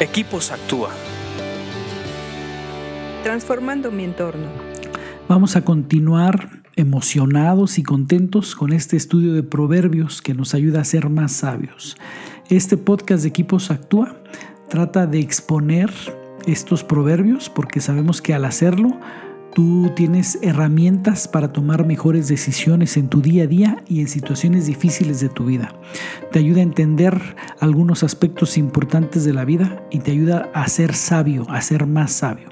Equipos Actúa. Transformando mi entorno. Vamos a continuar emocionados y contentos con este estudio de proverbios que nos ayuda a ser más sabios. Este podcast de Equipos Actúa trata de exponer estos proverbios porque sabemos que al hacerlo Tú tienes herramientas para tomar mejores decisiones en tu día a día y en situaciones difíciles de tu vida. Te ayuda a entender algunos aspectos importantes de la vida y te ayuda a ser sabio, a ser más sabio.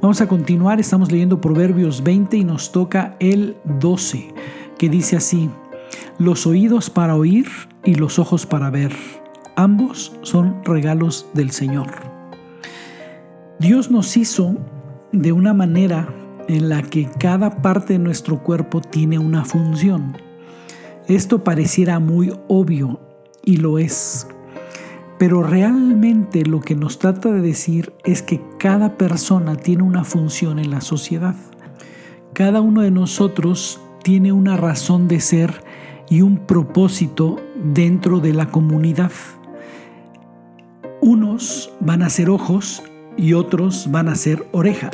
Vamos a continuar, estamos leyendo Proverbios 20 y nos toca el 12, que dice así, los oídos para oír y los ojos para ver, ambos son regalos del Señor. Dios nos hizo de una manera en la que cada parte de nuestro cuerpo tiene una función. Esto pareciera muy obvio y lo es. Pero realmente lo que nos trata de decir es que cada persona tiene una función en la sociedad. Cada uno de nosotros tiene una razón de ser y un propósito dentro de la comunidad. Unos van a ser ojos y otros van a ser orejas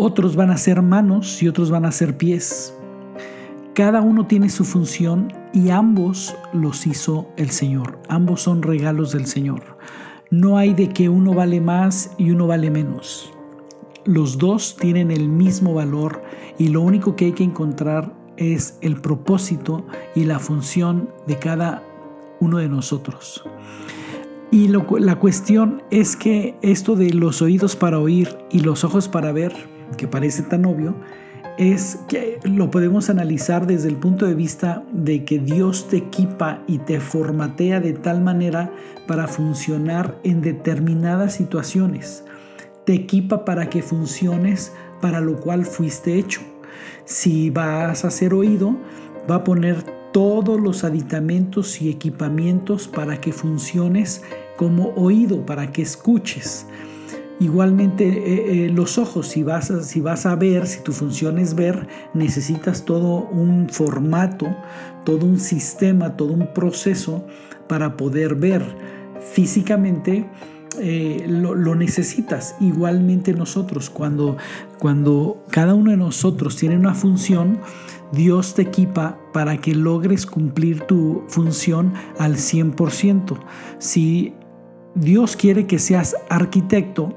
otros van a ser manos y otros van a ser pies. Cada uno tiene su función y ambos los hizo el Señor. Ambos son regalos del Señor. No hay de que uno vale más y uno vale menos. Los dos tienen el mismo valor y lo único que hay que encontrar es el propósito y la función de cada uno de nosotros. Y la cuestión es que esto de los oídos para oír y los ojos para ver, que parece tan obvio, es que lo podemos analizar desde el punto de vista de que Dios te equipa y te formatea de tal manera para funcionar en determinadas situaciones. Te equipa para que funciones para lo cual fuiste hecho. Si vas a ser oído, va a poner todos los aditamentos y equipamientos para que funciones como oído, para que escuches. Igualmente eh, eh, los ojos, si vas, a, si vas a ver, si tu función es ver, necesitas todo un formato, todo un sistema, todo un proceso para poder ver. Físicamente eh, lo, necesitas. Igualmente nosotros, cuando, cuando cada uno de nosotros tiene una función, Dios te equipa para que logres cumplir tu función al 100%. Si Dios quiere que seas arquitecto,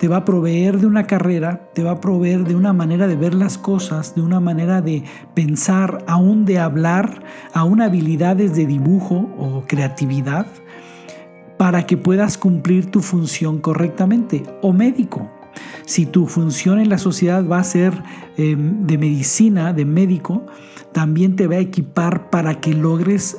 te va a proveer de una carrera, te va a proveer de una manera de ver las cosas, de una manera de pensar, aún de hablar, aún habilidades de dibujo o creatividad, para que puedas cumplir tu función correctamente. O médico. Si tu función en la sociedad va a ser em, de medicina, de médico, también te va a equipar para que logres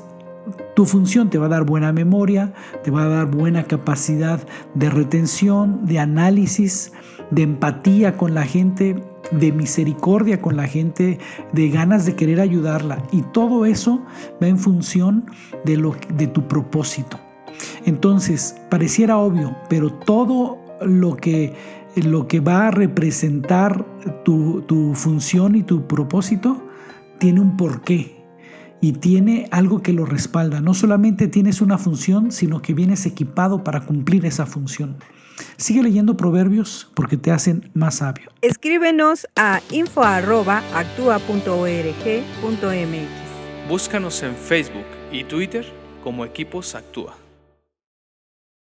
tu función te va a dar buena memoria, te va a dar buena capacidad de retención, de análisis, de empatía con la gente, de misericordia con la gente, de ganas de querer ayudarla. Y todo eso va en función de, lo, de tu propósito. Entonces, pareciera obvio, pero todo lo que, lo que va a representar tu, tu función y tu propósito tiene un porqué y tiene algo que lo respalda. No solamente tienes una función, sino que vienes equipado para cumplir esa función. Sigue leyendo proverbios porque te hacen más sabio. Escríbenos a info.actua.org.mx. Búscanos en Facebook y Twitter como Equipos Actúa.